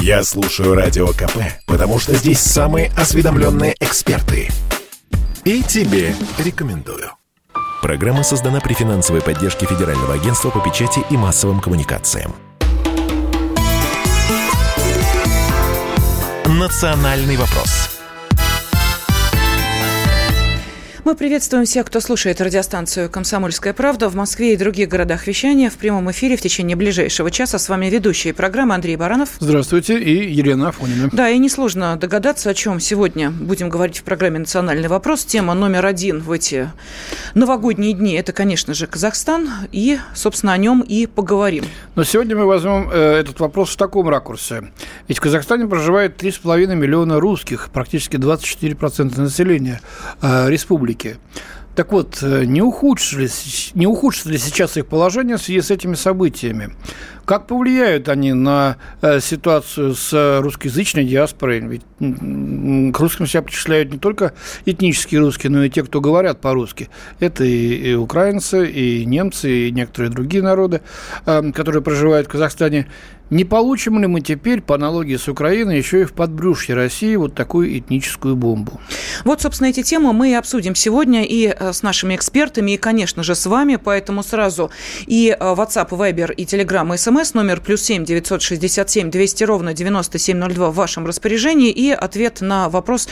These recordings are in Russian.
Я слушаю Радио КП, потому что здесь самые осведомленные эксперты. И тебе рекомендую. Программа создана при финансовой поддержке Федерального агентства по печати и массовым коммуникациям. «Национальный вопрос» Мы приветствуем всех, кто слушает радиостанцию «Комсомольская правда» в Москве и других городах вещания в прямом эфире в течение ближайшего часа. С вами ведущие программы Андрей Баранов. Здравствуйте. И Елена Афонина. Да, и несложно догадаться, о чем сегодня будем говорить в программе «Национальный вопрос». Тема номер один в эти новогодние дни – это, конечно же, Казахстан. И, собственно, о нем и поговорим. Но сегодня мы возьмем э, этот вопрос в таком ракурсе. Ведь в Казахстане проживает 3,5 миллиона русских, практически 24% населения э, республики. Америки. Так вот, э, не ухудшились, не ухудшится ли сейчас их положение в связи с этими событиями? Как повлияют они на э, ситуацию с русскоязычной диаспорой? Ведь к русским себя причисляют не только этнические русские, но и те, кто говорят по-русски. Это и, и украинцы, и немцы, и некоторые другие народы, э, которые проживают в Казахстане. Не получим ли мы теперь, по аналогии с Украиной, еще и в подбрюшье России вот такую этническую бомбу? Вот, собственно, эти темы мы и обсудим сегодня и э, с нашими экспертами, и, конечно же, с вами. Поэтому сразу и э, WhatsApp, Viber, и Telegram, и SMS номер плюс семь девятьсот шестьдесят семь двести ровно девяносто семь ноль два в вашем распоряжении. И ответ на вопрос,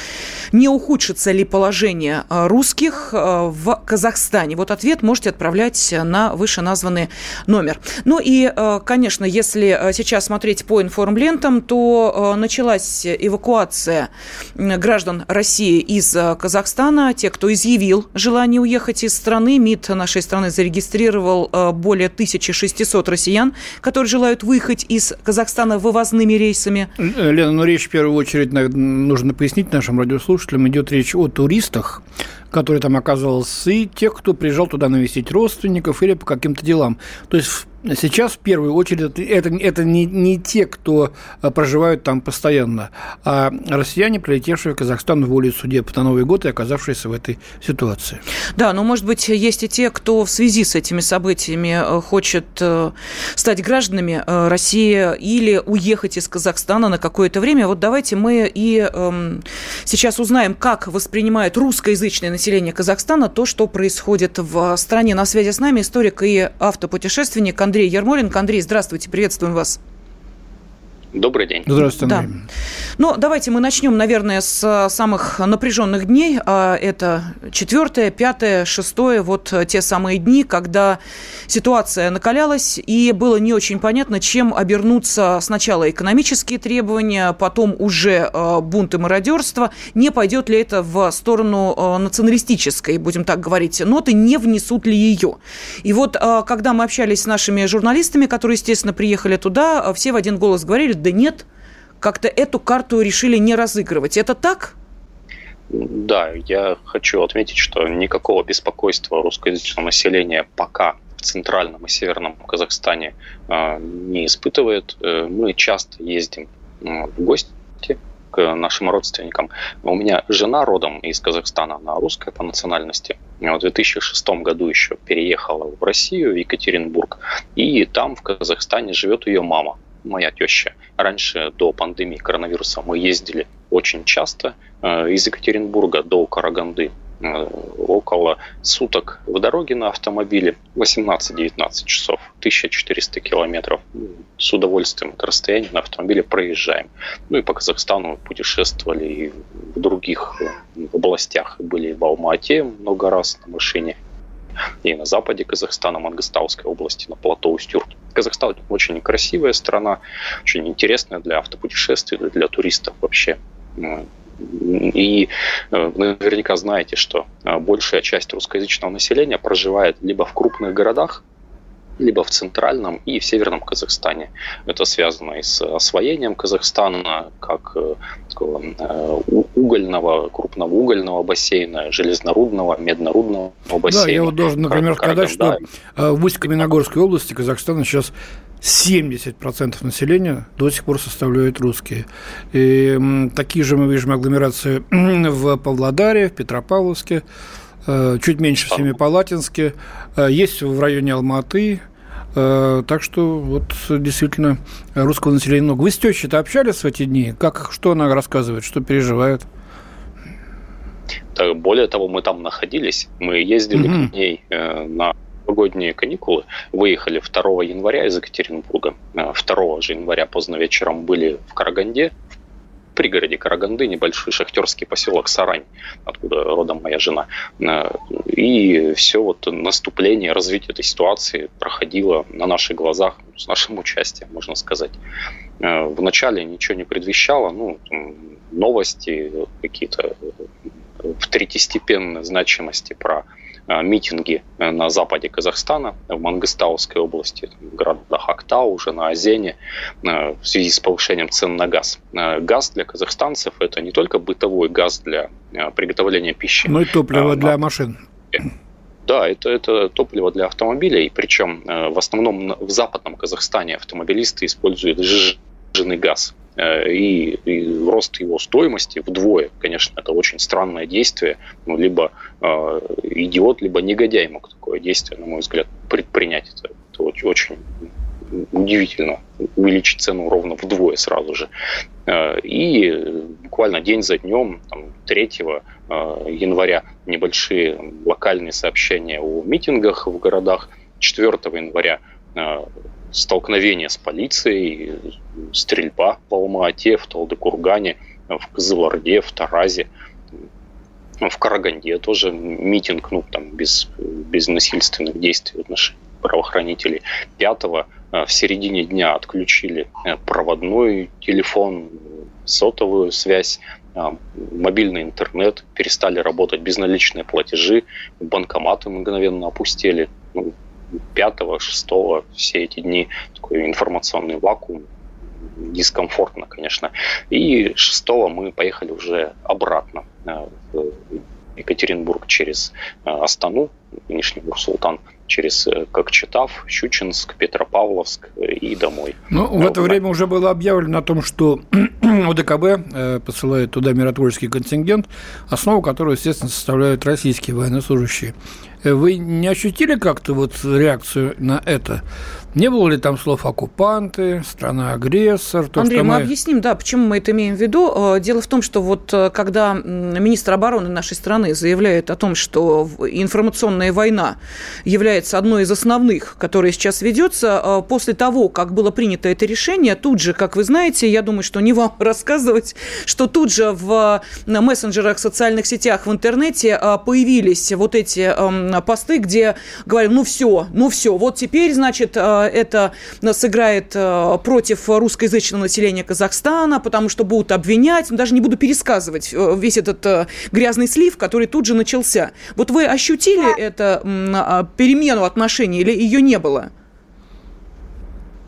не ухудшится ли положение э, русских в Казахстане. Вот ответ можете отправлять на вышеназванный номер. Ну и, конечно, если сейчас сейчас смотреть по информлентам, то э, началась эвакуация граждан России из э, Казахстана. Те, кто изъявил желание уехать из страны, МИД нашей страны зарегистрировал э, более 1600 россиян, которые желают выехать из Казахстана вывозными рейсами. Лена, ну речь в первую очередь нужно пояснить нашим радиослушателям. Идет речь о туристах, которые там оказывался, и тех, кто приезжал туда навестить родственников или по каким-то делам. То есть сейчас в первую очередь это, это не, не те, кто а, проживают там постоянно, а россияне, прилетевшие в Казахстан в воле судеб на Новый год и оказавшиеся в этой ситуации. Да, но, может быть, есть и те, кто в связи с этими событиями э, хочет э, стать гражданами э, России или уехать из Казахстана на какое-то время. Вот давайте мы и эм, сейчас узнаем, как воспринимает русскоязычное население Казахстана то, что происходит в стране. На связи с нами историк и автопутешественник Андрей Андрей Ермоленко. Андрей, здравствуйте, приветствуем вас. Добрый день. Здравствуйте, Андрей. Да. Ну, давайте мы начнем, наверное, с самых напряженных дней. А это четвертое, пятое, шестое, вот те самые дни, когда ситуация накалялась, и было не очень понятно, чем обернутся сначала экономические требования, потом уже а, бунт и мародерство. Не пойдет ли это в сторону националистической, будем так говорить, ноты, не внесут ли ее. И вот, когда мы общались с нашими журналистами, которые, естественно, приехали туда, все в один голос говорили, да нет, как-то эту карту решили не разыгрывать. Это так? Да, я хочу отметить, что никакого беспокойства русскоязычного населения пока в центральном и северном Казахстане э, не испытывает. Э, мы часто ездим э, в гости к нашим родственникам. У меня жена родом из Казахстана, она русская по национальности. В 2006 году еще переехала в Россию, в Екатеринбург. И там, в Казахстане, живет ее мама моя теща. Раньше, до пандемии коронавируса, мы ездили очень часто э, из Екатеринбурга до Караганды э, около суток в дороге на автомобиле, 18-19 часов, 1400 километров. С удовольствием это расстояние на автомобиле проезжаем. Ну и по Казахстану путешествовали и в других э, областях. Были в Алма-Ате много раз на машине, и на западе Казахстана, Мангостауской области, на плато Устюрт. Казахстан очень красивая страна, очень интересная для автопутешествий, для туристов вообще. И э, наверняка знаете, что э, большая часть русскоязычного населения проживает либо в крупных городах, либо в центральном и в северном Казахстане. Это связано и с освоением Казахстана как э, такого угольного, крупного угольного бассейна, железнорудного, меднорудного бассейна. Да, я вот должен, например, сказать, что э, в Усть-Каменогорской области Казахстана сейчас 70% населения до сих пор составляют русские. И такие же мы видим агломерации в Павлодаре, в Петропавловске, Э, чуть меньше в Семипалатинске, э, есть в районе Алматы, Так что вот действительно русского населения много. Вы с тещей-то общались в эти дни? Как, что она рассказывает, что переживает? Более того, мы там находились, мы ездили угу. к ней на новогодние каникулы, выехали 2 января из Екатеринбурга. 2 же января поздно вечером были в Караганде, пригороде Караганды небольшой шахтерский поселок Сарань, откуда родом моя жена. Э, и все вот наступление, развитие этой ситуации проходило на наших глазах, с нашим участием, можно сказать. Э, вначале ничего не предвещало, ну, новости какие-то в третьестепенной значимости про Э, митинги э, на западе Казахстана, в Мангыстауской области, в городах Актау, уже на Озене, э, в связи с повышением цен на газ. Газ для казахстанцев – это не только бытовой газ для приготовления пищи. Но и топливо а, для машин. Да, это, это топливо для автомобилей, причем в основном в западном Казахстане автомобилисты используют жиженый газ. Э, и, и рост его стоимости вдвое, конечно, это очень странное действие. Ну, либо э, идиот, либо негодяй мог такое действие, на мой взгляд, предпринять. Это, это очень, очень удивительно увеличить цену ровно вдвое сразу же. Э, и буквально день за днем, там, 3 э, января, небольшие локальные сообщения о митингах в городах. 4 января столкновение с полицией, стрельба в Алма-Ате, в Талдыкургане, в Кызылорде, в Таразе, в Караганде тоже митинг, ну, там, без, без насильственных действий в отношении правоохранителей. Пятого э, в середине дня отключили э, проводной телефон, сотовую связь, э, мобильный интернет, перестали работать безналичные платежи, банкоматы мгновенно опустели. Ну, 5 6 все эти дни такой информационный вакуум, дискомфортно, конечно. И 6 мы поехали уже обратно э, в Екатеринбург через э, Астану, нынешний Бурсултан, через э, Кокчетав, Щучинск, Петропавловск и домой. Ну, в это время уже было объявлено о том, что ОДКБ посылает туда миротворческий контингент, основу которого, естественно, составляют российские военнослужащие. Вы не ощутили как-то вот реакцию на это? Не было ли там слов оккупанты, страна-агрессор? То, Андрей, мы... мы объясним, да, почему мы это имеем в виду. Э, дело в том, что вот э, когда министр обороны нашей страны заявляет о том, что информационная война является одной из основных, которая сейчас ведется, э, после того, как было принято это решение, тут же, как вы знаете, я думаю, что не вам рассказывать, что тут же в мессенджерах, социальных сетях, в интернете появились вот эти эм, посты, где говорят, ну все, ну все, вот теперь, значит, это сыграет э, против русскоязычного населения Казахстана, потому что будут обвинять, даже не буду пересказывать э, весь этот э, грязный слив, который тут же начался. Вот вы ощутили это а, перемену отношений или ее не было?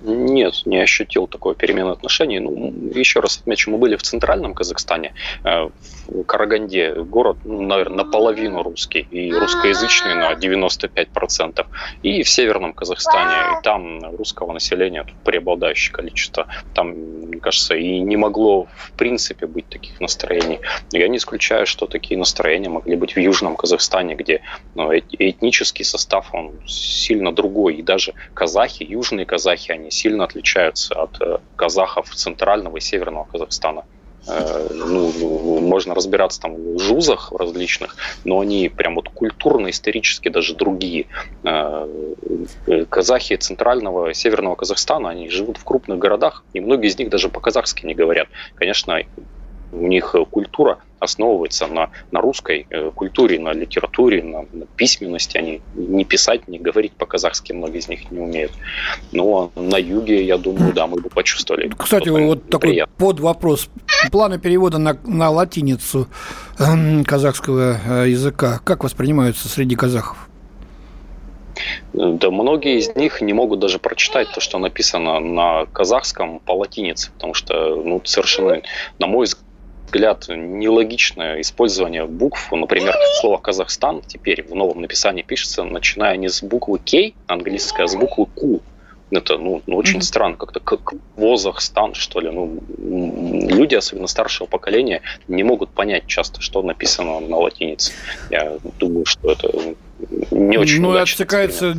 Нет, не ощутил такой перемены отношений. Ну, еще раз отмечу, мы были в центральном Казахстане, э, в Караганде, город, ну, наверное, наполовину русский и русскоязычный на 95%, и в северном Казахстане, и там русского населения преобладающее количество. Там, мне кажется, и не могло в принципе быть таких настроений. Я не исключаю, что такие настроения могли быть в южном Казахстане, где ну, этнический состав, он сильно другой, и даже казахи, южные казахи, они сильно отличаются от э, казахов центрального и северного Казахстана. Э, ну, можно разбираться там в жузах различных, но они прям вот культурно-исторически даже другие. Э, казахи центрального северного Казахстана, они живут в крупных городах, и многие из них даже по-казахски не говорят. Конечно, у них культура основывается на, на русской э, культуре, на литературе, на, на письменности. Они не писать, не говорить по-казахски многие из них не умеют. Но на юге, я думаю, да, мы бы почувствовали. Кстати, вот такой под вопрос. Планы перевода на, на латиницу э, казахского э, языка как воспринимаются среди казахов? Да, многие из них не могут даже прочитать то, что написано на казахском по латинице, потому что ну, совершенно, на мой взгляд, взгляд, нелогичное использование букв. Например, слово «Казахстан» теперь в новом написании пишется, начиная не с буквы «К» английская, а с буквы «Q». Это ну, ну, очень mm-hmm. странно, как-то как Казахстан, что ли. Ну, люди, особенно старшего поколения, не могут понять часто, что написано на латинице. Я думаю, что это не очень Ну, отсекается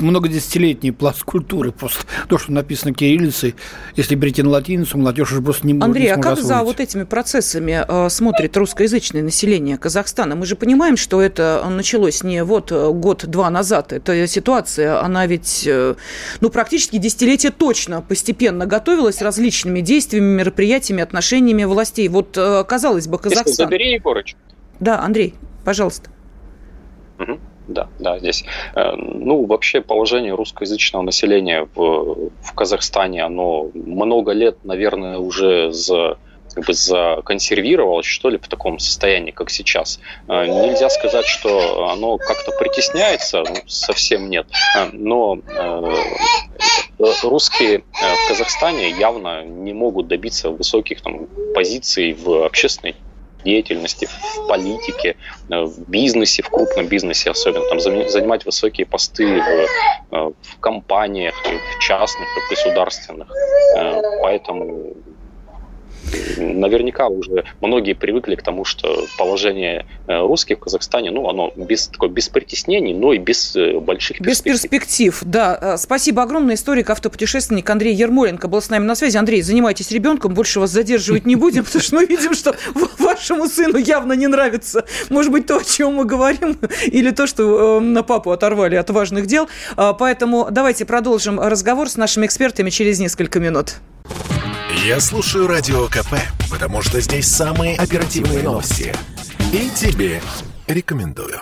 многодесятилетний пласт культуры. Просто то, что написано кириллицей, если перейти на латиницу, молодежь уже просто не будет Андрей, не а как освоить. за вот этими процессами э, смотрит русскоязычное население Казахстана? Мы же понимаем, что это началось не вот э, год-два назад. Эта ситуация, она ведь, э, ну, практически десятилетие точно постепенно готовилась различными действиями, мероприятиями, отношениями властей. Вот, э, казалось бы, Казахстан... Забери, Егорыч. Да, Андрей, пожалуйста. Да, да, здесь. Э, ну, вообще положение русскоязычного населения в, в Казахстане, оно много лет, наверное, уже за как бы законсервировалось, что ли, в таком состоянии, как сейчас. Э, нельзя сказать, что оно как-то притесняется, ну, совсем нет. Э, но русские в Казахстане явно не могут добиться высоких там, позиций в общественной деятельности, в политике, э, в бизнесе, в крупном бизнесе особенно, там, занимать высокие посты в, э, в компаниях, в частных, в государственных. Э, поэтому наверняка уже многие привыкли к тому, что положение русских в Казахстане, ну, оно без, такое, без притеснений, но и без больших перспектив. Без перспектив, да. Спасибо огромное. Историк, автопутешественник Андрей Ермоленко был с нами на связи. Андрей, занимайтесь ребенком, больше вас задерживать не будем, потому что мы видим, что вашему сыну явно не нравится, может быть, то, о чем мы говорим, или то, что на папу оторвали от важных дел. Поэтому давайте продолжим разговор с нашими экспертами через несколько минут. Я слушаю Радио КП, потому что здесь самые оперативные новости. И тебе рекомендую.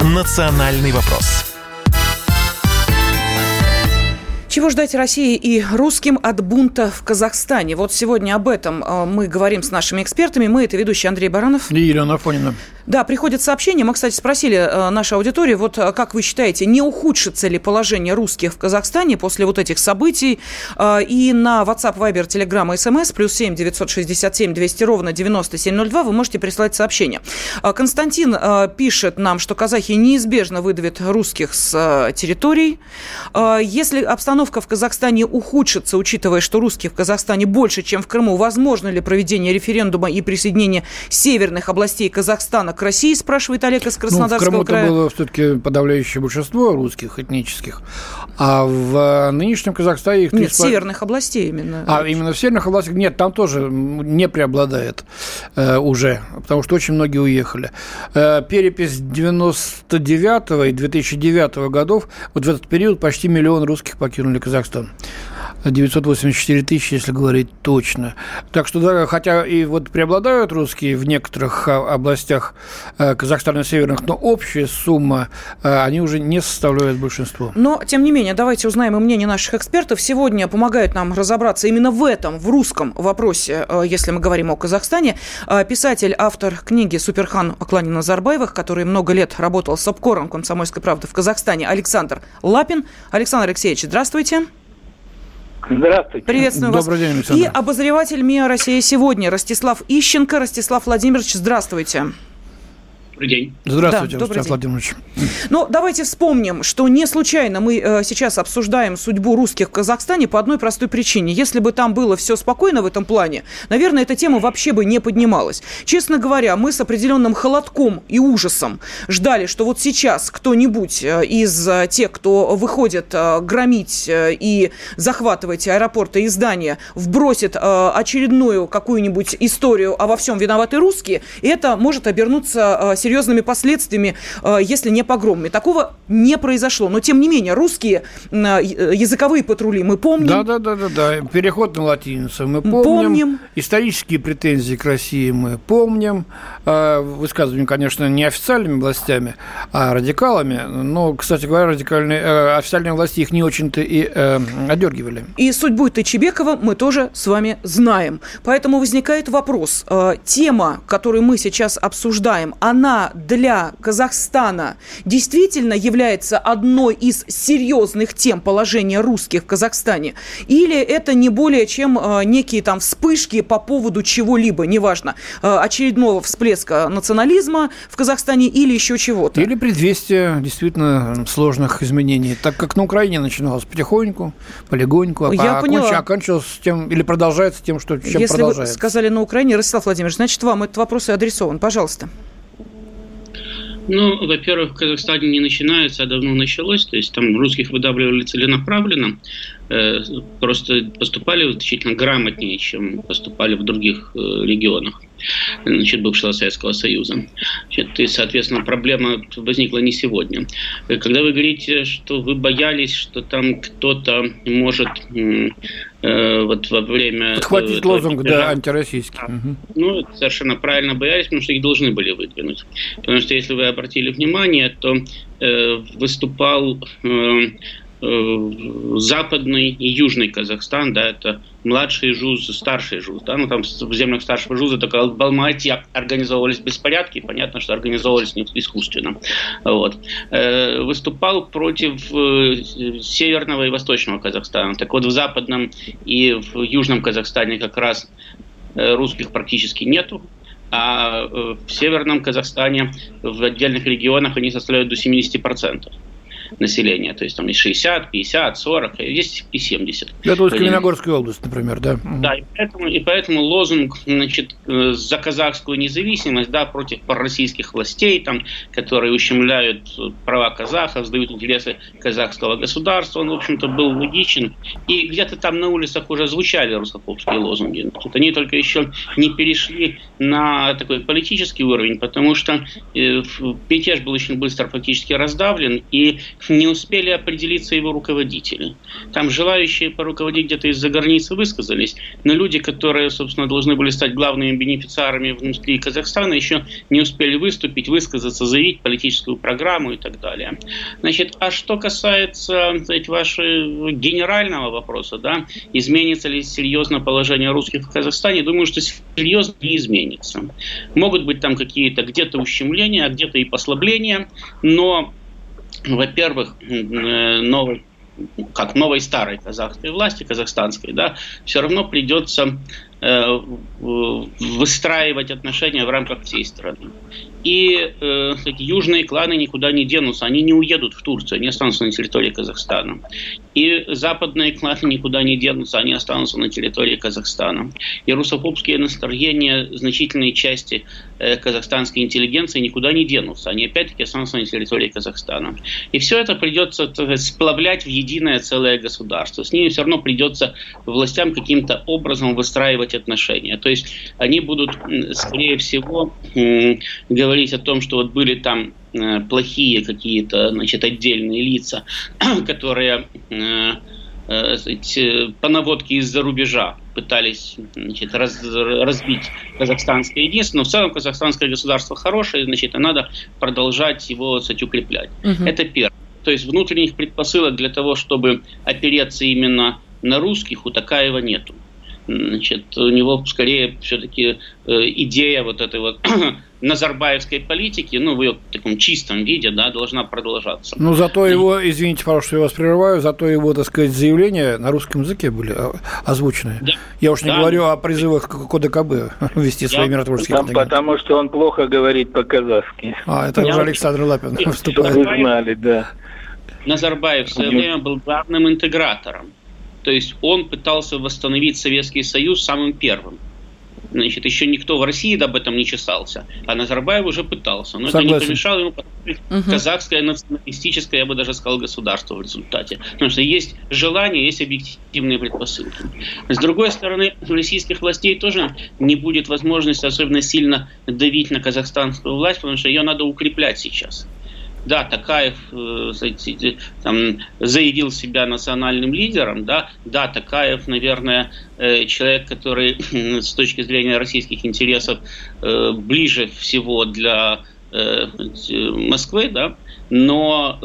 «Национальный вопрос» Чего ждать России и русским от бунта в Казахстане? Вот сегодня об этом э, мы говорим с нашими экспертами. Мы – это ведущий Андрей Баранов. И Елена Афонина. Да, приходят сообщения. Мы, кстати, спросили э, нашу аудиторию, вот э, как вы считаете, не ухудшится ли положение русских в Казахстане после вот этих событий? Э, и на WhatsApp, Viber, Telegram SMS плюс 7 967 200 ровно 9702 вы можете прислать сообщение. Э, Константин э, пишет нам, что казахи неизбежно выдавят русских с э, территорий. Э, если обстановка в Казахстане ухудшится, учитывая, что русских в Казахстане больше, чем в Крыму, возможно ли проведение референдума и присоединение северных областей Казахстана к России, спрашивает Олег из Краснодарского ну, в края. было все-таки подавляющее большинство русских этнических, а в нынешнем Казахстане их... Нет, 3... северных областей именно. А, именно в северных областях? Нет, там тоже не преобладает э, уже, потому что очень многие уехали. Э, перепись 99 и 2009 годов, вот в этот период почти миллион русских покинули Казахстан. 984 тысячи, если говорить точно. Так что, да, хотя и вот преобладают русские в некоторых а, областях э, Казахстана северных, но общая сумма, э, они уже не составляют большинство. Но, тем не менее, давайте узнаем и мнение наших экспертов. Сегодня помогают нам разобраться именно в этом, в русском вопросе, э, если мы говорим о Казахстане, писатель, автор книги «Суперхан» Аклани Назарбаевых, который много лет работал с обкором «Комсомольской правды» в Казахстане, Александр Лапин. Александр Алексеевич, здравствуйте. Здравствуйте. Приветствую вас. Добрый день, Александр. И обозреватель МИА «Россия сегодня» Ростислав Ищенко. Ростислав Владимирович, здравствуйте. Добрый день. Здравствуйте, да, Рустам Владимирович. Ну, давайте вспомним, что не случайно мы э, сейчас обсуждаем судьбу русских в Казахстане по одной простой причине. Если бы там было все спокойно в этом плане, наверное, эта тема вообще бы не поднималась. Честно говоря, мы с определенным холодком и ужасом ждали, что вот сейчас кто-нибудь э, из э, тех, кто выходит э, громить э, и захватывать аэропорты и здания, вбросит э, очередную какую-нибудь историю, а во всем виноваты русские, и это может обернуться э, серьезными последствиями, э, если не погромами. Такого не произошло. Но, тем не менее, русские э, языковые патрули мы помним. Да, да, да, да, да. Переход на латиницу мы помним. помним. Исторические претензии к России мы помним. Э, высказывания, конечно, не официальными властями, а радикалами. Но, кстати говоря, радикальные официальные власти их не очень-то и э, одергивали. И судьбу Тычебекова мы тоже с вами знаем. Поэтому возникает вопрос. Тема, которую мы сейчас обсуждаем, она она для Казахстана действительно является одной из серьезных тем положения русских в Казахстане? Или это не более чем э, некие там вспышки по поводу чего-либо, неважно, э, очередного всплеска национализма в Казахстане или еще чего-то? Или предвестие действительно сложных изменений, так как на Украине начиналось потихоньку, полегоньку, а Я поняла. оканчивалось тем, или продолжается тем, что чем Если продолжается. вы сказали на Украине, Ростислав Владимирович, значит, вам этот вопрос и адресован. Пожалуйста. Ну, во-первых, в Казахстане не начинается, а давно началось. То есть там русских выдавливали целенаправленно. Э, просто поступали значительно грамотнее, чем поступали в других э, регионах значит, бывшего Советского Союза. Значит, и, соответственно, проблема возникла не сегодня. Когда вы говорите, что вы боялись, что там кто-то может э, вот во время... Подхватить лозунг, да, антироссийский. Угу. Ну, совершенно правильно боялись, потому что их должны были выдвинуть. Потому что, если вы обратили внимание, то э, выступал э, Э, западный и южный Казахстан, да, это младший ЖУЗ, старший ЖУЗ, да, ну там в землях старшего ЖУЗа только в Балмате организовывались беспорядки, понятно, что организовывались искусственно, вот. Э, выступал против э, северного и восточного Казахстана, так вот в западном и в южном Казахстане как раз русских практически нету, а в северном Казахстане в отдельных регионах они составляют до 70% населения. То есть там есть 60, 50, 40, есть и 70. Это вот Калинингорская область, например, да? Да, и поэтому, и поэтому лозунг значит, э, за казахскую независимость, да, против пророссийских властей, там, которые ущемляют права казахов, сдают интересы казахского государства, он, в общем-то, был логичен. И где-то там на улицах уже звучали русскофобские лозунги. Значит, они только еще не перешли на такой политический уровень, потому что э, мятеж был очень быстро фактически раздавлен, и не успели определиться его руководители. Там желающие поруководить где-то из-за границы высказались, но люди, которые, собственно, должны были стать главными бенефициарами внутри Казахстана, еще не успели выступить, высказаться, заявить политическую программу и так далее. Значит, а что касается сказать, вашего генерального вопроса, да, изменится ли серьезно положение русских в Казахстане, думаю, что серьезно не изменится. Могут быть там какие-то где-то ущемления, а где-то и послабления, но во-первых, э, новый как новой старой казахской власти, казахстанской, да, все равно придется Э, выстраивать отношения в рамках всей страны. И э, южные кланы никуда не денутся, они не уедут в Турцию, они останутся на территории Казахстана. И западные кланы никуда не денутся, они останутся на территории Казахстана. И русофобские настроения значительной части э, казахстанской интеллигенции никуда не денутся, они опять-таки останутся на территории Казахстана. И все это придется сказать, сплавлять в единое целое государство. С ними все равно придется властям каким-то образом выстраивать отношения. То есть они будут, скорее всего, говорить о том, что вот были там э, плохие какие-то, значит, отдельные лица, которые э, э, по наводке из-за рубежа пытались значит, раз, разбить казахстанское единство, но в целом казахстанское государство хорошее, значит, и надо продолжать его кстати, укреплять. Угу. Это первое. То есть внутренних предпосылок для того, чтобы опереться именно на русских, у Такаева нету. Значит, у него скорее все-таки э, идея вот этой вот назарбаевской политики, ну, в ее таком чистом виде, да, должна продолжаться. Ну, зато его, извините, пожалуйста, что я вас прерываю, зато его, так сказать, заявления на русском языке были озвучены. Да. Я уж не да. говорю о призывах к КДКБ вести свои миротворческие Там, Потому что он плохо говорит по-казахски. А, это уже Александр Лапин выступает. Вы знали, да. Назарбаев в свое время был главным интегратором то есть он пытался восстановить Советский Союз самым первым. Значит, еще никто в России об этом не чесался, а Назарбаев уже пытался. Но Согласен. это не помешало ему построить угу. казахское националистическое, я бы даже сказал, государство в результате. Потому что есть желание, есть объективные предпосылки. С другой стороны, у российских властей тоже не будет возможности особенно сильно давить на казахстанскую власть, потому что ее надо укреплять сейчас. Да, Такаев э, там, заявил себя национальным лидером, да, да, Такаев, наверное, э, человек, который с точки зрения российских интересов э, ближе всего для Москвы, да, но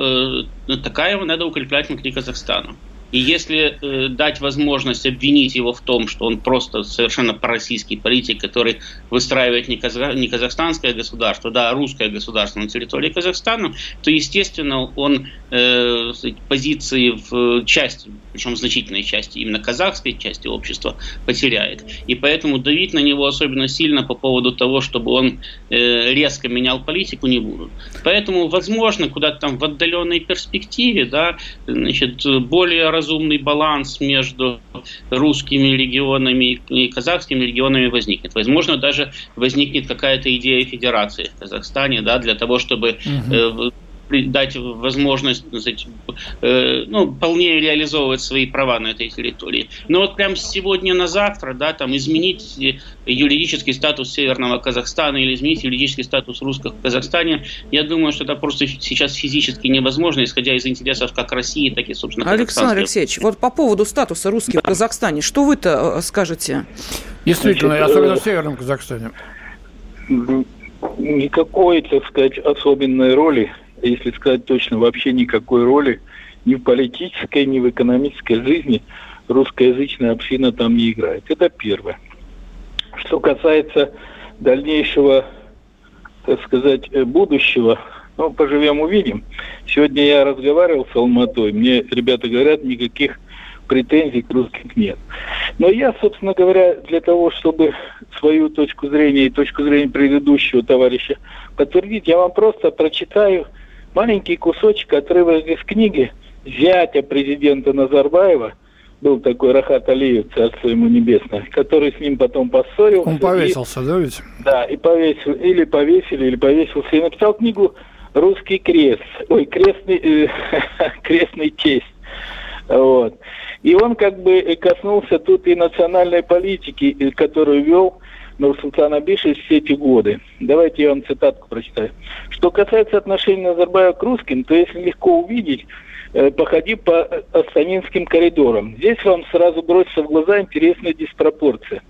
Такаева надо укреплять внутри Казахстана. И если э, дать возможность обвинить его в том, что он просто совершенно пророссийский политик, который выстраивает не, казах, не казахстанское государство, да, а русское государство на территории Казахстана, то, естественно, он э, позиции в части, причем значительной части, именно казахской части общества, потеряет. И поэтому давить на него особенно сильно по поводу того, чтобы он э, резко менял политику, не будут. Поэтому, возможно, куда-то там в отдаленной перспективе, да, значит, более разумный баланс между русскими регионами и казахскими регионами возникнет. Возможно, даже возникнет какая-то идея федерации в Казахстане, да, для того, чтобы угу дать возможность сказать, э, ну, полнее реализовывать свои права на этой территории. Но вот прям сегодня на завтра, да, там изменить юридический статус Северного Казахстана или изменить юридический статус русских в Казахстане, я думаю, что это просто сейчас физически невозможно, исходя из интересов как России, так и, собственно, Александр Алексеевич, вот по поводу статуса русских в Казахстане, что вы-то э, скажете? Действительно, Значит, особенно в Северном Казахстане. Никакой, так сказать, особенной роли если сказать точно, вообще никакой роли ни в политической, ни в экономической жизни русскоязычная община там не играет. Это первое. Что касается дальнейшего, так сказать, э, будущего, ну, поживем, увидим. Сегодня я разговаривал с Алматой, мне ребята говорят, никаких претензий к русским нет. Но я, собственно говоря, для того, чтобы свою точку зрения и точку зрения предыдущего товарища подтвердить, я вам просто прочитаю маленький кусочек, отрывок из книги зятя президента Назарбаева, был такой Рахат Алиев, царство ему небесное, который с ним потом поссорился. Он повесился, и, да ведь? Да, и повесил, или повесили, или повесился, и написал книгу «Русский крест», ой, крестный, э, крестный тесть. Вот. И он как бы коснулся тут и национальной политики, которую вел Нурсултан Абишевич все эти годы. Давайте я вам цитатку прочитаю. Что касается отношений Назарбаева к русским, то если легко увидеть, э, походи по Астанинским коридорам. Здесь вам сразу бросится в глаза интересная диспропорция.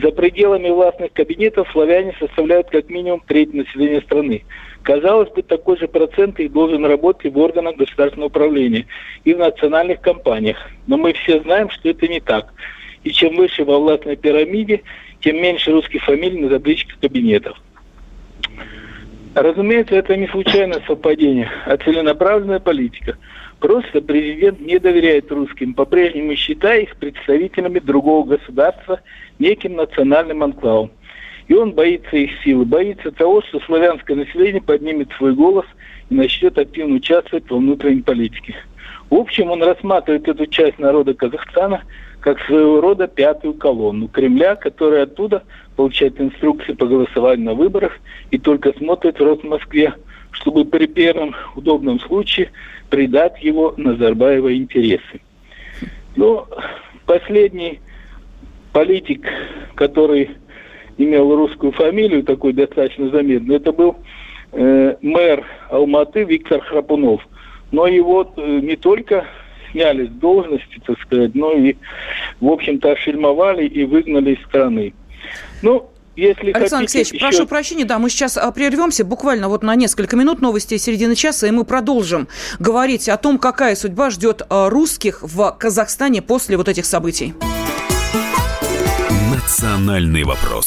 За пределами властных кабинетов славяне составляют как минимум треть населения страны. Казалось бы, такой же процент их должен работать в органах государственного управления и в национальных компаниях. Но мы все знаем, что это не так. И чем выше во властной пирамиде, тем меньше русских фамилий на табличках кабинетов. Разумеется, это не случайное совпадение, а целенаправленная политика. Просто президент не доверяет русским, по-прежнему считая их представителями другого государства, неким национальным анклавом. И он боится их силы, боится того, что славянское население поднимет свой голос и начнет активно участвовать во внутренней политике. В общем, он рассматривает эту часть народа Казахстана как своего рода пятую колонну Кремля, которая оттуда получает инструкции по голосованию на выборах и только смотрит в рост в Москве, чтобы при первом удобном случае придать его Назарбаева интересы. Но последний политик, который имел русскую фамилию, такой достаточно заметный, это был э, мэр Алматы Виктор Храпунов. Но его э, не только сняли с должности, так сказать, но и, в общем-то, ошельмовали и выгнали из страны. Ну, если Александр хотите, Алексеевич, еще... прошу прощения, да, мы сейчас а, прервемся буквально вот на несколько минут новости середины часа, и мы продолжим говорить о том, какая судьба ждет а, русских в Казахстане после вот этих событий. Национальный вопрос.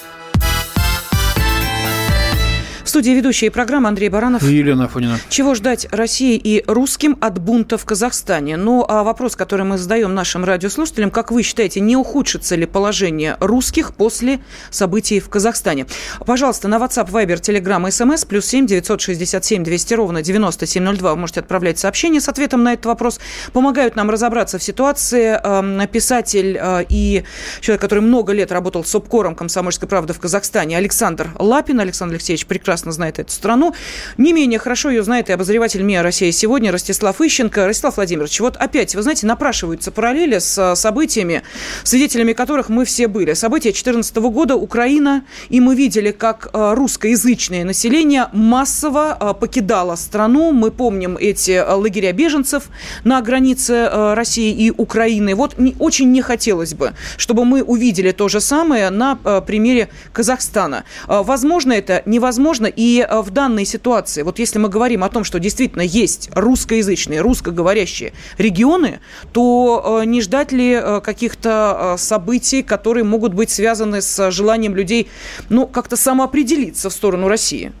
студии ведущие программы Андрей Баранов. И Елена Афонина. Чего ждать России и русским от бунта в Казахстане? Ну, а вопрос, который мы задаем нашим радиослушателям, как вы считаете, не ухудшится ли положение русских после событий в Казахстане? Пожалуйста, на WhatsApp, Viber, Telegram, SMS, плюс 7 967 200 ровно 9702 вы можете отправлять сообщения с ответом на этот вопрос. Помогают нам разобраться в ситуации э, писатель э, и человек, который много лет работал с обкором «Комсомольской правды» в Казахстане, Александр Лапин. Александр Алексеевич прекрасно прекрасно знает эту страну. Не менее хорошо ее знает и обозреватель МИА «Россия сегодня» Ростислав Ищенко. Ростислав Владимирович, вот опять, вы знаете, напрашиваются параллели с событиями, свидетелями которых мы все были. События 2014 года, Украина, и мы видели, как русскоязычное население массово покидало страну. Мы помним эти лагеря беженцев на границе России и Украины. Вот очень не хотелось бы, чтобы мы увидели то же самое на примере Казахстана. Возможно это, невозможно. И в данной ситуации, вот если мы говорим о том, что действительно есть русскоязычные, русскоговорящие регионы, то не ждать ли каких-то событий, которые могут быть связаны с желанием людей, ну, как-то самоопределиться в сторону России?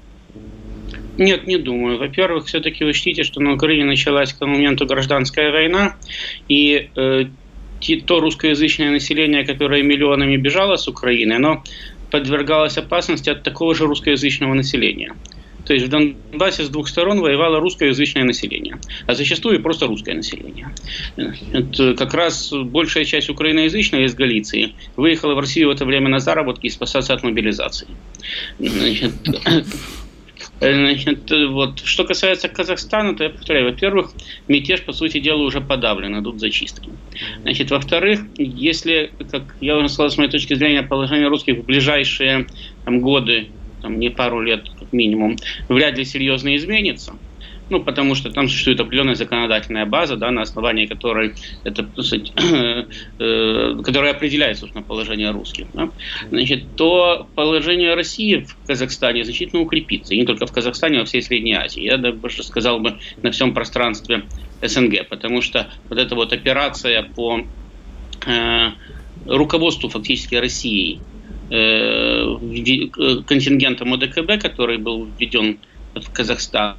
Нет, не думаю. Во-первых, все-таки учтите, что на Украине началась к моменту гражданская война, и э, то русскоязычное население, которое миллионами бежало с Украины, оно подвергалось опасности от такого же русскоязычного населения. То есть в Донбассе с двух сторон воевало русскоязычное население, а зачастую просто русское население. Это как раз большая часть украиноязычной из Галиции выехала в Россию в это время на заработки и спасаться от мобилизации. Значит, Значит, вот. Что касается Казахстана, то я повторяю, во-первых, мятеж, по сути дела, уже подавлен, идут зачистки. Значит, во-вторых, если, как я уже сказал, с моей точки зрения, положение русских в ближайшие там, годы, там, не пару лет как минимум, вряд ли серьезно изменится – ну, потому что там существует определенная законодательная база, да, на основании которой это, э, которая определяет, собственно, положение русских, да, значит, то положение России в Казахстане значительно укрепится. И не только в Казахстане, а во всей Средней Азии. Я даже сказал бы на всем пространстве СНГ, потому что вот эта вот операция по э, руководству фактически Россией э, контингентом ОДКБ, который был введен в Казахстан,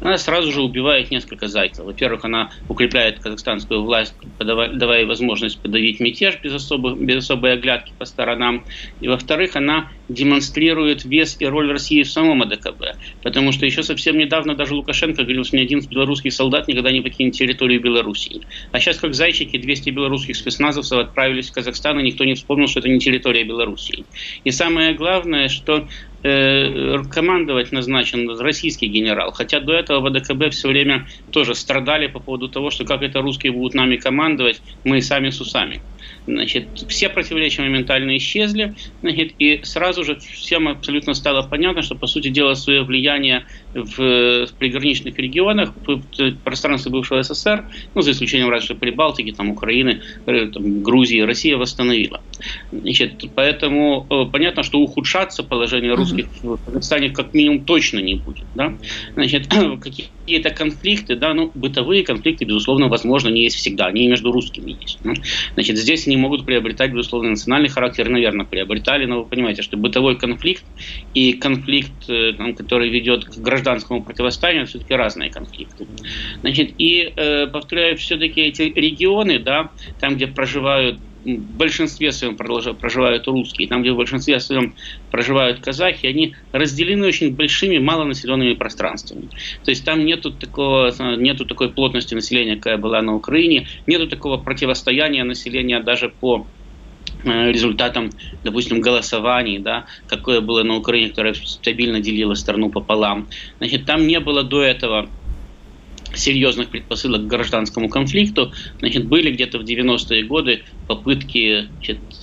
она сразу же убивает несколько зайцев. Во-первых, она укрепляет казахстанскую власть, давая возможность подавить мятеж без, особых, без особой оглядки по сторонам. И во-вторых, она демонстрирует вес и роль России в самом АДКБ. Потому что еще совсем недавно даже Лукашенко говорил, что ни один белорусский солдат никогда не покинет территорию Белоруссии. А сейчас, как зайчики, 200 белорусских спецназовцев отправились в Казахстан, и никто не вспомнил, что это не территория Белоруссии. И самое главное, что командовать назначен российский генерал. Хотя до этого ВДКБ все время тоже страдали по поводу того, что как это русские будут нами командовать, мы сами с усами. Значит, все противоречия моментально исчезли, значит, и сразу же всем абсолютно стало понятно, что, по сути дела, свое влияние в, приграничных регионах, в пространстве бывшего СССР, ну, за исключением разве Прибалтики, там, Украины, э, там, Грузии, Россия восстановила. Значит, поэтому э, понятно, что ухудшаться положение русских в Казахстане как минимум точно не будет. Да? Значит, какие-то конфликты, да, ну, бытовые конфликты, безусловно, возможно, не есть всегда, они и между русскими есть. Да? Значит, здесь они могут приобретать, безусловно, национальный характер, наверное, приобретали, но вы понимаете, что бытовой конфликт и конфликт, э, там, который ведет к гражданскому противостоянию, все-таки разные конфликты. Значит, и, э, повторяю, все-таки эти регионы, да, там, где проживают в большинстве своем проживают русские, там, где в большинстве своем проживают казахи, они разделены очень большими малонаселенными пространствами. То есть там нету, такого, нету такой плотности населения, какая была на Украине, нету такого противостояния населения даже по э, результатам, допустим, голосований, да, какое было на Украине, которое стабильно делило страну пополам. Значит, там не было до этого серьезных предпосылок к гражданскому конфликту. Значит, были где-то в 90-е годы попытки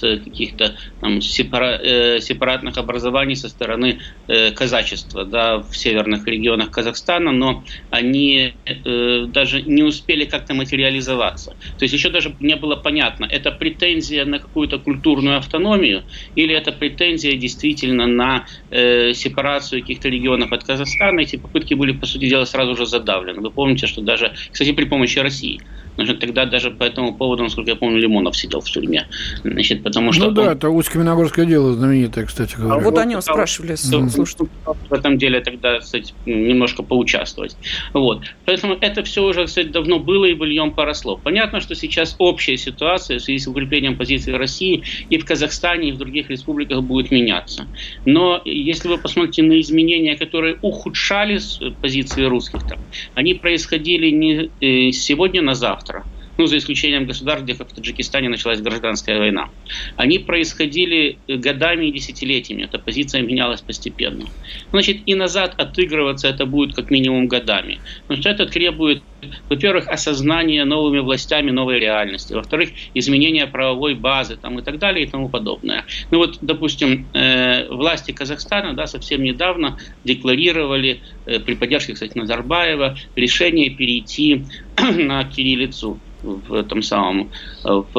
каких-то там, сепара, э, сепаратных образований со стороны э, казачества да, в северных регионах Казахстана, но они э, даже не успели как-то материализоваться. То есть еще даже не было понятно, это претензия на какую-то культурную автономию или это претензия действительно на э, сепарацию каких-то регионов от Казахстана. Эти попытки были, по сути дела, сразу же задавлены. Вы помните, что даже, кстати, при помощи России – Значит, тогда даже по этому поводу, насколько я помню, Лимонов сидел в тюрьме. Значит, потому что ну да, он... это Усть-Каменогорское дело знаменитое, кстати говоря. А вот о нем спрашивали. В этом деле тогда, кстати, немножко поучаствовать. Вот. Поэтому это все уже, кстати, давно было и быльем поросло. Понятно, что сейчас общая ситуация в связи с укреплением позиции России и в Казахстане, и в других республиках будет меняться. Но если вы посмотрите на изменения, которые ухудшали позиции русских там, они происходили не э, сегодня на завтра, завтра. Ну, за исключением государств, где, как в Таджикистане, началась гражданская война. Они происходили годами и десятилетиями, эта позиция менялась постепенно. Значит, и назад отыгрываться это будет как минимум годами. Потому что это требует, во-первых, осознания новыми властями новой реальности, во-вторых, изменения правовой базы там, и так далее и тому подобное. Ну вот, допустим, э, власти Казахстана да, совсем недавно декларировали э, при поддержке, кстати, Назарбаева решение перейти на кириллицу в этом самом в,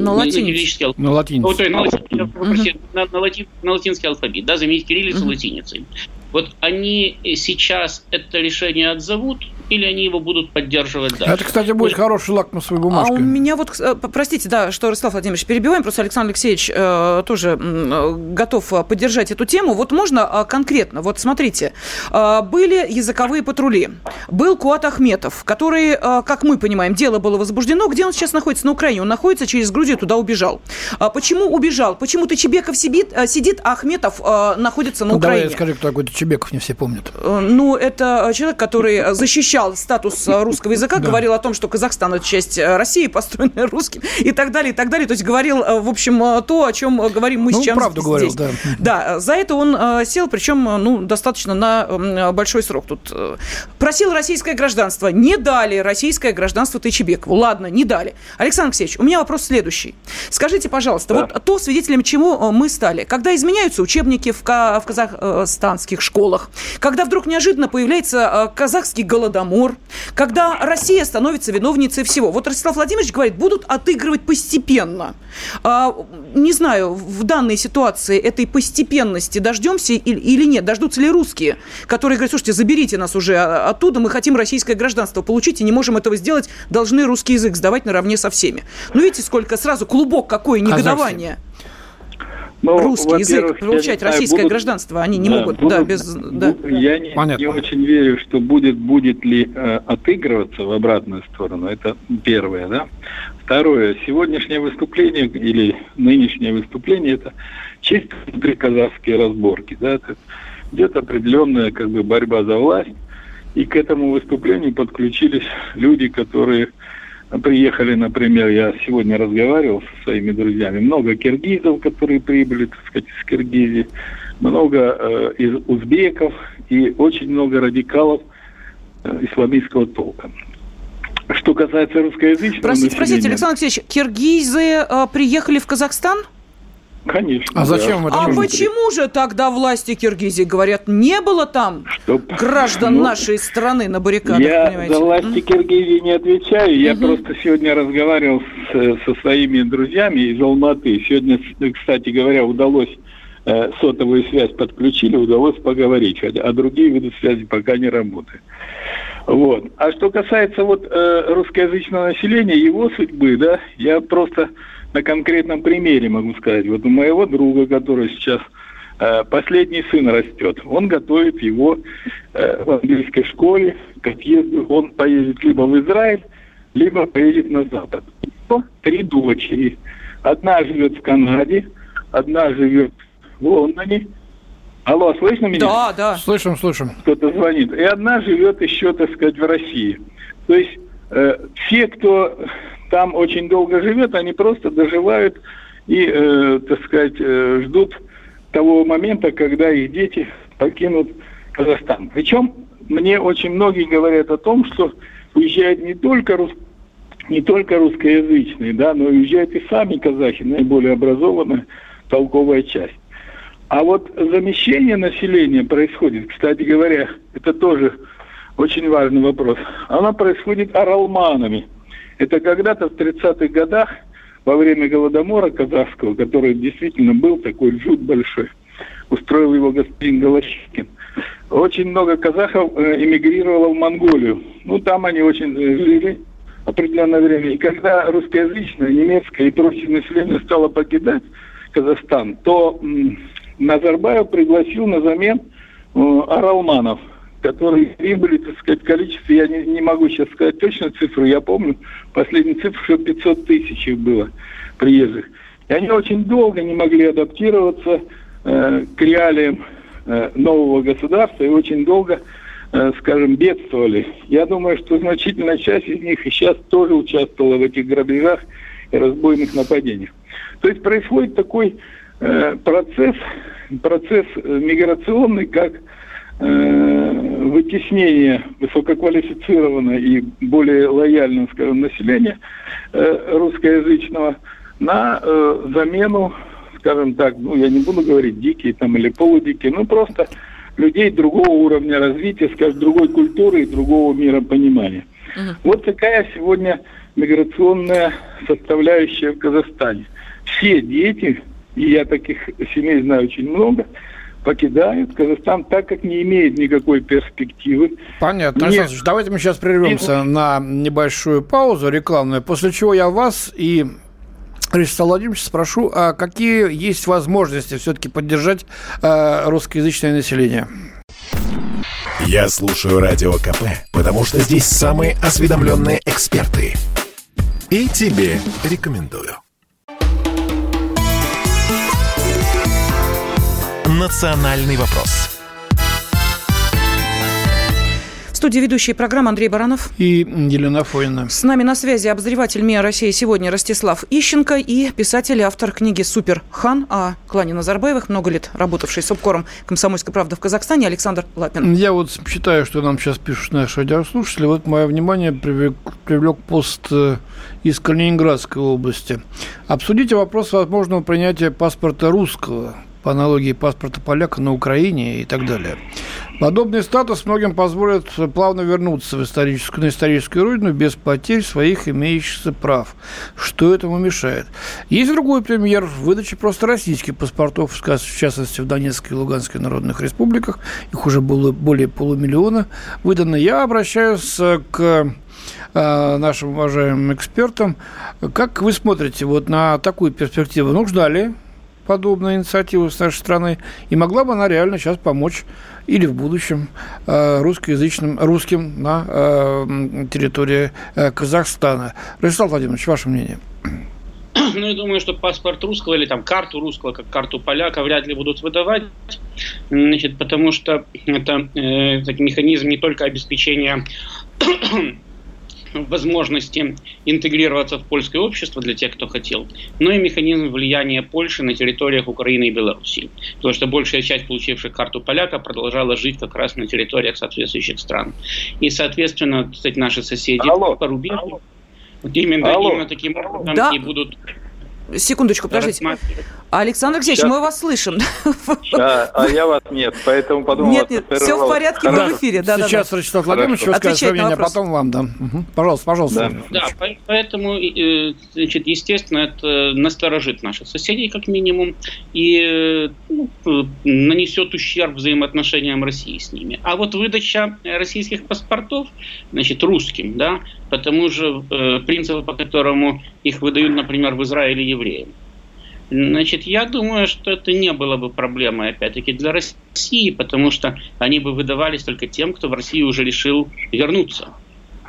на, латинский. На латинский. О, на, латинский, на, на, латин, на латинский алфавит, да, заменить кириллицу латиницей. Вот они сейчас это решение отзовут, или они его будут поддерживать дальше. Это, кстати, будет вот. хороший лакмусовый бумажка. А у меня вот, э, простите, да, что, Ростислав Владимирович, перебиваем, просто Александр Алексеевич э, тоже э, готов поддержать эту тему. Вот можно э, конкретно, вот смотрите, э, были языковые патрули, был Куат Ахметов, который, э, как мы понимаем, дело было возбуждено. Где он сейчас находится? На Украине. Он находится через Грузию, туда убежал. А почему убежал? Почему Тычебеков сидит, э, сидит а Ахметов э, находится на ну, Украине? Давай я скажу, кто такой Тычебеков, не все помнят. Э, ну, это человек, который защищал защищал статус э, русского языка, да. говорил о том, что Казахстан это часть э, России, построенная русским, и так далее, и так далее. То есть говорил, э, в общем, то, о чем говорим мы ну, сейчас правду здесь. Говорил, да. да, за это он сел, причем, ну, достаточно на большой срок. Тут просил российское гражданство, не дали российское гражданство Тайчебекову. Ладно, не дали. Александр Алексеевич, у меня вопрос следующий. Скажите, пожалуйста, да. вот то, свидетелем чему мы стали, когда изменяются учебники в, в казахстанских школах, когда вдруг неожиданно появляется казахский голодомор, Голодомор, когда Россия становится виновницей всего. Вот Ростислав Владимирович говорит, будут отыгрывать постепенно. А, не знаю, в данной ситуации этой постепенности дождемся или нет? Дождутся ли русские, которые говорят, слушайте, заберите нас уже оттуда, мы хотим российское гражданство получить и не можем этого сделать, должны русский язык сдавать наравне со всеми. Ну, видите, сколько сразу клубок, какое негодование. Ну, русский язык, получать знаю, российское будут, гражданство, они не да, могут, будут, да, без... Да. Я не, не очень верю, что будет, будет ли э, отыгрываться в обратную сторону, это первое, да. Второе, сегодняшнее выступление или нынешнее выступление, это чисто казахские разборки, да, это идет определенная как бы борьба за власть, и к этому выступлению подключились люди, которые приехали, например, я сегодня разговаривал со своими друзьями, много киргизов, которые прибыли, так сказать, из Киргизии, много э, из узбеков и очень много радикалов э, исламистского толка. Что касается русскоязычного Простите, населения... простите, Александр Алексеевич, киргизы э, приехали в Казахстан? Конечно. А зачем да. это? А почему же тогда власти Киргизии говорят, не было там Что? граждан ну, нашей страны на баррикадах? Я понимаете? за власти Киргизии не отвечаю. Я угу. просто сегодня разговаривал с, со своими друзьями из Алматы. Сегодня, кстати говоря, удалось э, сотовую связь подключили, удалось поговорить, хотя, а другие виды связи пока не работают. Вот. А что касается вот э, русскоязычного населения, его судьбы, да, я просто на конкретном примере могу сказать. Вот у моего друга, который сейчас э, последний сын растет, он готовит его э, в английской школе к отъезду. Он поедет либо в Израиль, либо поедет на Запад. Три дочери. Одна живет в Канаде, одна живет в Лондоне. Алло, слышно меня? Да, да. Слышим, слышим. Кто-то звонит. И одна живет еще, так сказать, в России. То есть э, все, кто там очень долго живет, они просто доживают и, э, так сказать, э, ждут того момента, когда их дети покинут Казахстан. Причем мне очень многие говорят о том, что уезжают не только рус... не только русскоязычные, да, но уезжают и сами казахи, наиболее образованная, толковая часть. А вот замещение населения происходит, кстати говоря, это тоже очень важный вопрос. Она происходит оралманами – это когда-то в 30-х годах, во время Голодомора казахского, который действительно был такой жут большой, устроил его господин Голощекин, очень много казахов э, эмигрировало в Монголию. Ну, там они очень э, жили определенное время. И когда русскоязычное, немецкое и прочее население стало покидать Казахстан, то Назарбаев пригласил на замен э, аралманов – которые прибыли, так сказать, количество, я не, не могу сейчас сказать точно цифру, я помню, последнюю цифру, что 500 тысяч их было приезжих. И они очень долго не могли адаптироваться э, к реалиям э, нового государства и очень долго э, скажем, бедствовали. Я думаю, что значительная часть из них и сейчас тоже участвовала в этих грабежах и разбойных нападениях. То есть происходит такой э, процесс, процесс миграционный, как э, вытеснение высококвалифицированного и более лояльного, скажем, населения э, русскоязычного на э, замену, скажем так, ну я не буду говорить дикие там или полудикие, ну просто людей другого уровня развития, скажем, другой культуры и другого миропонимания. Угу. Вот такая сегодня миграционная составляющая в Казахстане. Все дети, и я таких семей знаю очень много, покидают Казахстан, так как не имеет никакой перспективы. Понятно. Не... Александр давайте мы сейчас прервемся и... на небольшую паузу рекламную, после чего я вас и Ростислав Владимирович, спрошу, а какие есть возможности все-таки поддержать э, русскоязычное население? Я слушаю Радио КП, потому что здесь самые осведомленные эксперты. И тебе рекомендую. «Национальный вопрос» студии ведущие программы Андрей Баранов и Елена Фойна. С нами на связи обозреватель МИА России сегодня Ростислав Ищенко и писатель и автор книги «Супер Хан» о клане Назарбаевых, много лет работавший с обкором «Комсомольской правды» в Казахстане Александр Лапин. Я вот считаю, что нам сейчас пишут наши радиослушатели. Вот мое внимание привлек, привлек пост э, из Калининградской области. Обсудите вопрос возможного принятия паспорта русского по аналогии паспорта поляка на Украине и так далее. Подобный статус многим позволит плавно вернуться в историческую, на историческую родину без потерь своих имеющихся прав. Что этому мешает? Есть другой пример – выдачи просто российских паспортов, в частности, в Донецкой и Луганской народных республиках. Их уже было более полумиллиона выдано. Я обращаюсь к э, нашим уважаемым экспертам. Как вы смотрите вот на такую перспективу? Нужна ли подобная инициатива с нашей страны, и могла бы она реально сейчас помочь или в будущем э, русскоязычным, русским на э, территории э, Казахстана. Ростислав Владимирович, ваше мнение? Ну, я думаю, что паспорт русского или там карту русского, как карту поляка, вряд ли будут выдавать, значит, потому что это э, механизм не только обеспечения возможности интегрироваться в польское общество для тех, кто хотел, но и механизм влияния Польши на территориях Украины и Белоруссии. Потому что большая часть получивших карту поляка продолжала жить как раз на территориях соответствующих стран. И, соответственно, кстати, наши соседи Алло. по рубежу вот именно, именно таким образом да. и будут Секундочку, подождите. Александр Алексеевич, Сейчас. мы вас слышим. А, а я вас нет, поэтому подумал... Нет, нет, все в порядке, мы в эфире. Да, Сейчас да, Рачислав Владимирович скажет свое мнение, а потом вам дам. Угу. Пожалуйста, пожалуйста. Да, да поэтому, э, значит, естественно, это насторожит наших соседей, как минимум, и ну, нанесет ущерб взаимоотношениям России с ними. А вот выдача российских паспортов, значит, русским, да, по тому же э, принципу, по которому их выдают, например, в Израиле евреям. Значит, я думаю, что это не было бы проблемой, опять-таки, для России, потому что они бы выдавались только тем, кто в России уже решил вернуться.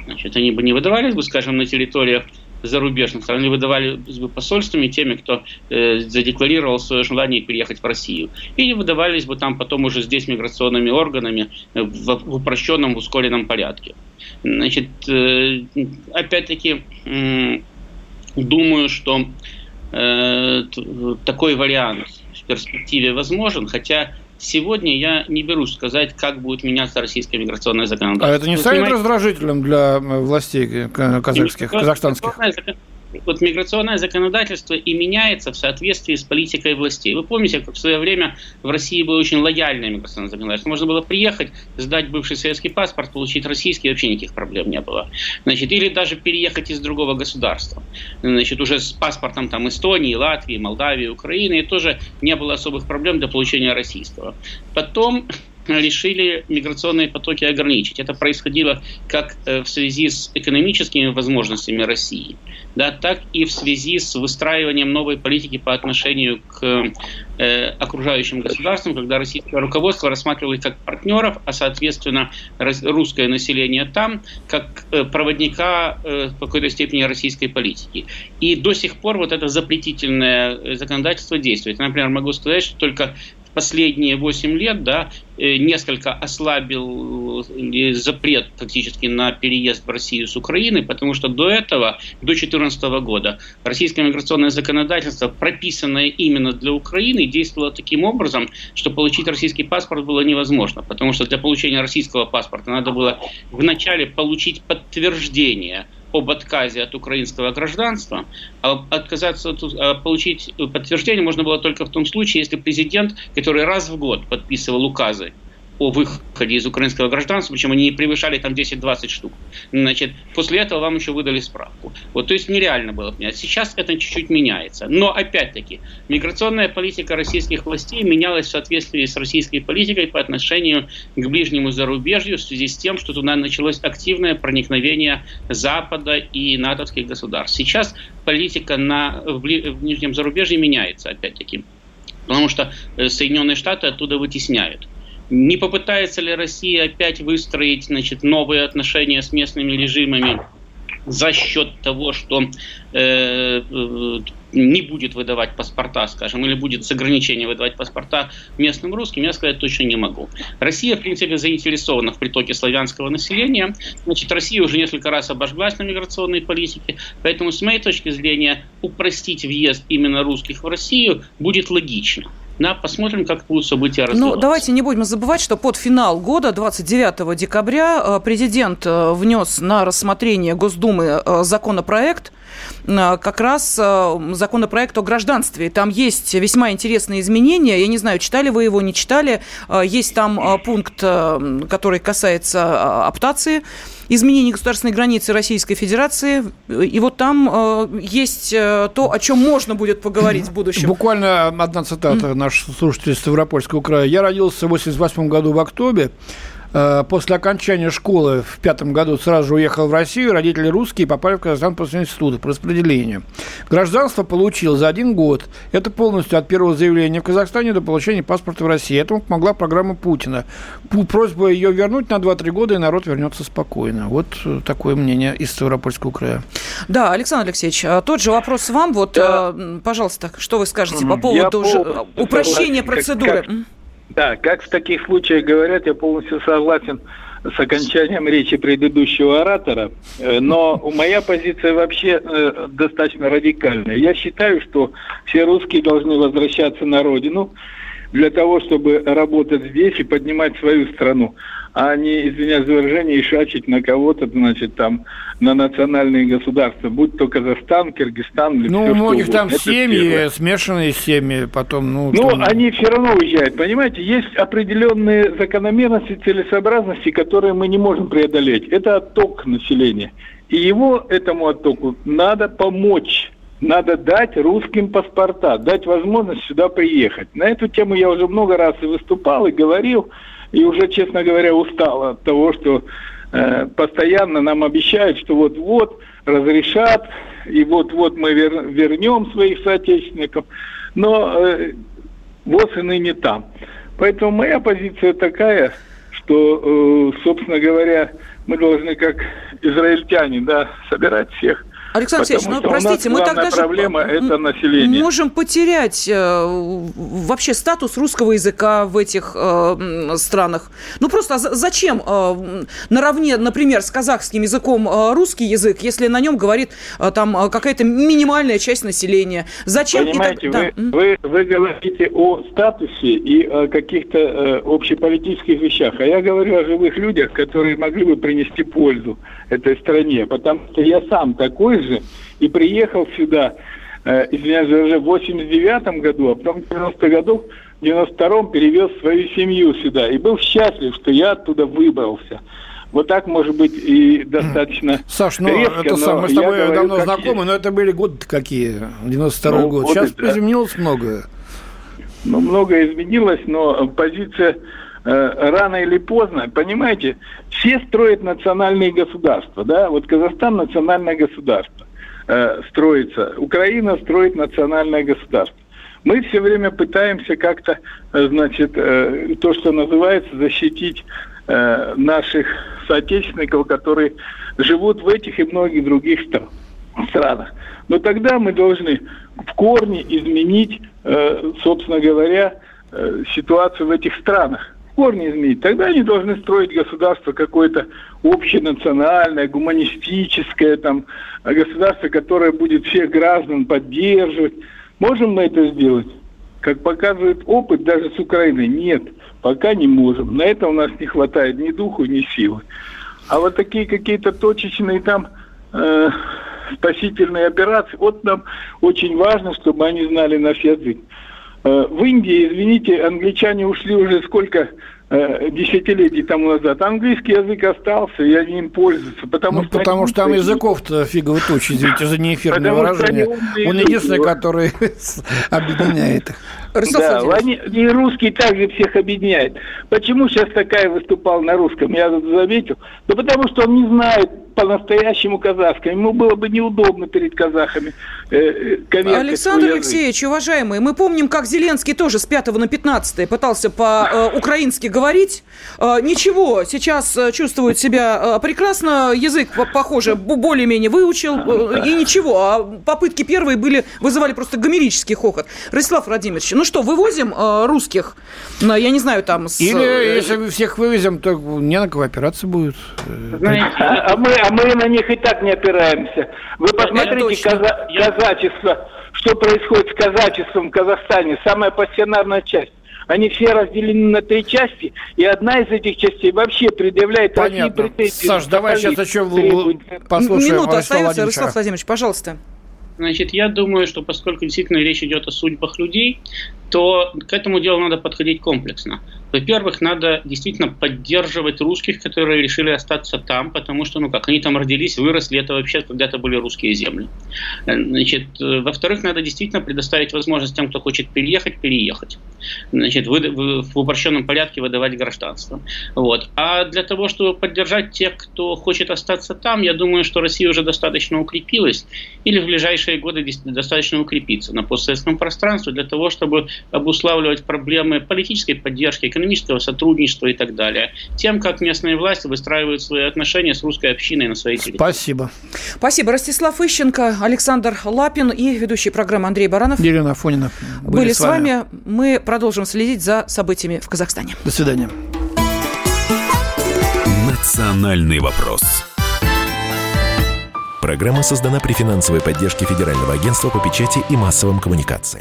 Значит, они бы не выдавались бы, скажем, на территориях зарубежных стран, они выдавались бы посольствами теми, кто э, задекларировал свое желание переехать в Россию. Или выдавались бы там потом уже здесь миграционными органами в, в упрощенном, в ускоренном порядке. Значит, э, опять-таки, э, думаю, что такой вариант в перспективе возможен, хотя Сегодня я не берусь сказать, как будет меняться российское миграционное законодательство. А это не станет раздражителем для э, властей казахских, казахстанских? Вот миграционное законодательство и меняется в соответствии с политикой властей. Вы помните, как в свое время в России было очень лояльное миграционное законодательство. Можно было приехать, сдать бывший советский паспорт, получить российский, вообще никаких проблем не было. Значит, или даже переехать из другого государства. Значит, уже с паспортом там Эстонии, Латвии, Молдавии, Украины, и тоже не было особых проблем для получения российского. Потом решили миграционные потоки ограничить. Это происходило как э, в связи с экономическими возможностями России, да, так и в связи с выстраиванием новой политики по отношению к э, окружающим государствам, когда российское руководство рассматривало их как партнеров, а соответственно русское население там как э, проводника э, в какой-то степени российской политики. И до сих пор вот это запретительное законодательство действует. Например, могу сказать, что только последние 8 лет да, э, несколько ослабил э, запрет фактически на переезд в Россию с Украины, потому что до этого, до 2014 года, российское миграционное законодательство, прописанное именно для Украины, действовало таким образом, что получить российский паспорт было невозможно, потому что для получения российского паспорта надо было вначале получить подтверждение об отказе от украинского гражданства, а отказаться от, а получить подтверждение можно было только в том случае, если президент, который раз в год подписывал указы о выходе из украинского гражданства, причем они превышали там 10-20 штук. Значит, после этого вам еще выдали справку. Вот, то есть нереально было понять. Сейчас это чуть-чуть меняется. Но опять-таки, миграционная политика российских властей менялась в соответствии с российской политикой по отношению к ближнему зарубежью в связи с тем, что туда началось активное проникновение Запада и натовских государств. Сейчас политика на, в, в ближнем зарубежье меняется опять-таки. Потому что э, Соединенные Штаты оттуда вытесняют. Не попытается ли Россия опять выстроить значит, новые отношения с местными режимами за счет того, что э, э, не будет выдавать паспорта, скажем, или будет с ограничением выдавать паспорта местным русским, я сказать точно не могу. Россия, в принципе, заинтересована в притоке славянского населения. Значит, Россия уже несколько раз обожглась на миграционной политике, поэтому, с моей точки зрения, упростить въезд именно русских в Россию будет логично. Да, посмотрим, как будут события ну, развиваться. Ну, давайте не будем забывать, что под финал года, 29 декабря, э, президент э, внес на рассмотрение Госдумы э, законопроект, как раз законопроект о гражданстве. Там есть весьма интересные изменения. Я не знаю, читали вы его, не читали. Есть там пункт, который касается аптации изменений государственной границы Российской Федерации. И вот там э, есть э, то, о чем можно будет поговорить в будущем. Буквально одна цитата mm. наш слушатель из Ставропольского края. «Я родился в 88 году в октябре. Э, после окончания школы в пятом году сразу же уехал в Россию. Родители русские попали в Казахстан после института по распределению. Гражданство получил за один год. Это полностью от первого заявления в Казахстане до получения паспорта в России. Этому помогла программа Путина. Просьба ее вернуть на 2-3 года, и народ вернется спокойно. Вот э, такое мнение из Ставропольского края. Да, Александр Алексеевич, а тот же вопрос вам. Вот, да. Э, пожалуйста, что вы скажете по поводу Я упрощения процедуры? Как, да, как в таких случаях говорят, я полностью согласен с окончанием речи предыдущего оратора, э, но моя позиция вообще э, достаточно радикальная. Я считаю, что все русские должны возвращаться на родину для того, чтобы работать здесь и поднимать свою страну а не, извиняюсь за выражение, и шачить на кого-то, значит, там, на национальные государства, будь то Казахстан, Киргизстан или Ну, все, у многих там Это семьи, первое. смешанные семьи, потом, ну... Ну, там... они все равно уезжают, понимаете? Есть определенные закономерности, целесообразности, которые мы не можем преодолеть. Это отток населения. И его, этому оттоку, надо помочь надо дать русским паспорта, дать возможность сюда приехать. На эту тему я уже много раз и выступал, и говорил и уже, честно говоря, устал от того, что э, постоянно нам обещают, что вот-вот разрешат, и вот-вот мы вер, вернем своих соотечественников, но э, ВОЗ и ныне там. Поэтому моя позиция такая, что, э, собственно говоря, мы должны как израильтяне, да, собирать всех Александр Алексеевич, ну простите, мы тогда проблема же это население. можем потерять э, вообще статус русского языка в этих э, странах. Ну просто а зачем э, наравне, например, с казахским языком э, русский язык, если на нем говорит э, там э, какая-то минимальная часть населения? Зачем? Понимаете, так... вы, да. вы, вы говорите о статусе и о каких-то э, общеполитических вещах, а я говорю о живых людях, которые могли бы принести пользу этой стране, потому что я сам такой же и приехал сюда, э, извиняюсь, уже в 89 году, а потом в 90 году, в 92-м перевез свою семью сюда и был счастлив, что я оттуда выбрался. Вот так, может быть, и достаточно Саш, ну, резко, это сам, мы с тобой говорю, давно знакомы, есть. но это были годы какие, 92 ну, год. Вот Сейчас это, изменилось многое. Ну, многое изменилось, но позиция рано или поздно, понимаете, все строят национальные государства, да, вот Казахстан национальное государство э, строится, Украина строит национальное государство. Мы все время пытаемся как-то, э, значит, э, то, что называется, защитить э, наших соотечественников, которые живут в этих и многих других странах. Но тогда мы должны в корне изменить, э, собственно говоря, э, ситуацию в этих странах корне изменить, тогда они должны строить государство какое-то общенациональное, гуманистическое, там, государство, которое будет всех граждан поддерживать. Можем мы это сделать? Как показывает опыт даже с Украиной, нет, пока не можем. На это у нас не хватает ни духу, ни силы. А вот такие какие-то точечные там э, спасительные операции, вот нам очень важно, чтобы они знали наш язык. Э, в Индии, извините, англичане ушли уже сколько э, десятилетий тому назад. Английский язык остался, и они им пользуются. Потому, ну, что, потому что там языков-то фигово тучи, извините за неэфирное выражение. Он единственный, который объединяет их. Да, они, и русский также всех объединяет. Почему сейчас такая выступал на русском, я заметил? Да потому что он не знает по-настоящему казахском. Ему было бы неудобно перед казахами. Э, Александр Алексеевич, уважаемый, мы помним, как Зеленский тоже с 5 на 15 пытался по-украински говорить. Э, ничего, сейчас э, чувствует себя э, прекрасно, язык, похоже, более-менее выучил, и ничего. А попытки первые были, вызывали просто гомерический хохот. Ростислав Владимирович, ну что, вывозим русских, я не знаю, там... С... Или если всех вывезем, то не на кого опираться будет. Знаете, а, мы, а мы на них и так не опираемся. Вы посмотрите каза- казачество, что происходит с казачеством в Казахстане, самая пассионарная часть. Они все разделены на три части, и одна из этих частей вообще предъявляет Понятно. России претензии. Саш, давай сейчас еще послушаем Минута остается, Ростислав Владимирович, пожалуйста. Значит, я думаю, что поскольку действительно речь идет о судьбах людей, то к этому делу надо подходить комплексно. Во-первых, надо действительно поддерживать русских, которые решили остаться там, потому что, ну как, они там родились, выросли, это вообще когда-то были русские земли. Значит, во-вторых, надо действительно предоставить возможность тем, кто хочет переехать, переехать. Значит, в упрощенном порядке выдавать гражданство. Вот. А для того, чтобы поддержать тех, кто хочет остаться там, я думаю, что Россия уже достаточно укрепилась, или в ближайшие годы достаточно укрепиться на постсоветском пространстве для того, чтобы обуславливать проблемы политической поддержки, экономического сотрудничества и так далее. Тем, как местные власти выстраивают свои отношения с русской общиной на своей территории. Спасибо. Спасибо. Ростислав Ищенко, Александр Лапин и ведущий программы Андрей Баранов. Елена Афонина были, были с вами. вами. Мы продолжим следить за событиями в Казахстане. До свидания. Национальный вопрос. Программа создана при финансовой поддержке Федерального агентства по печати и массовым коммуникациям.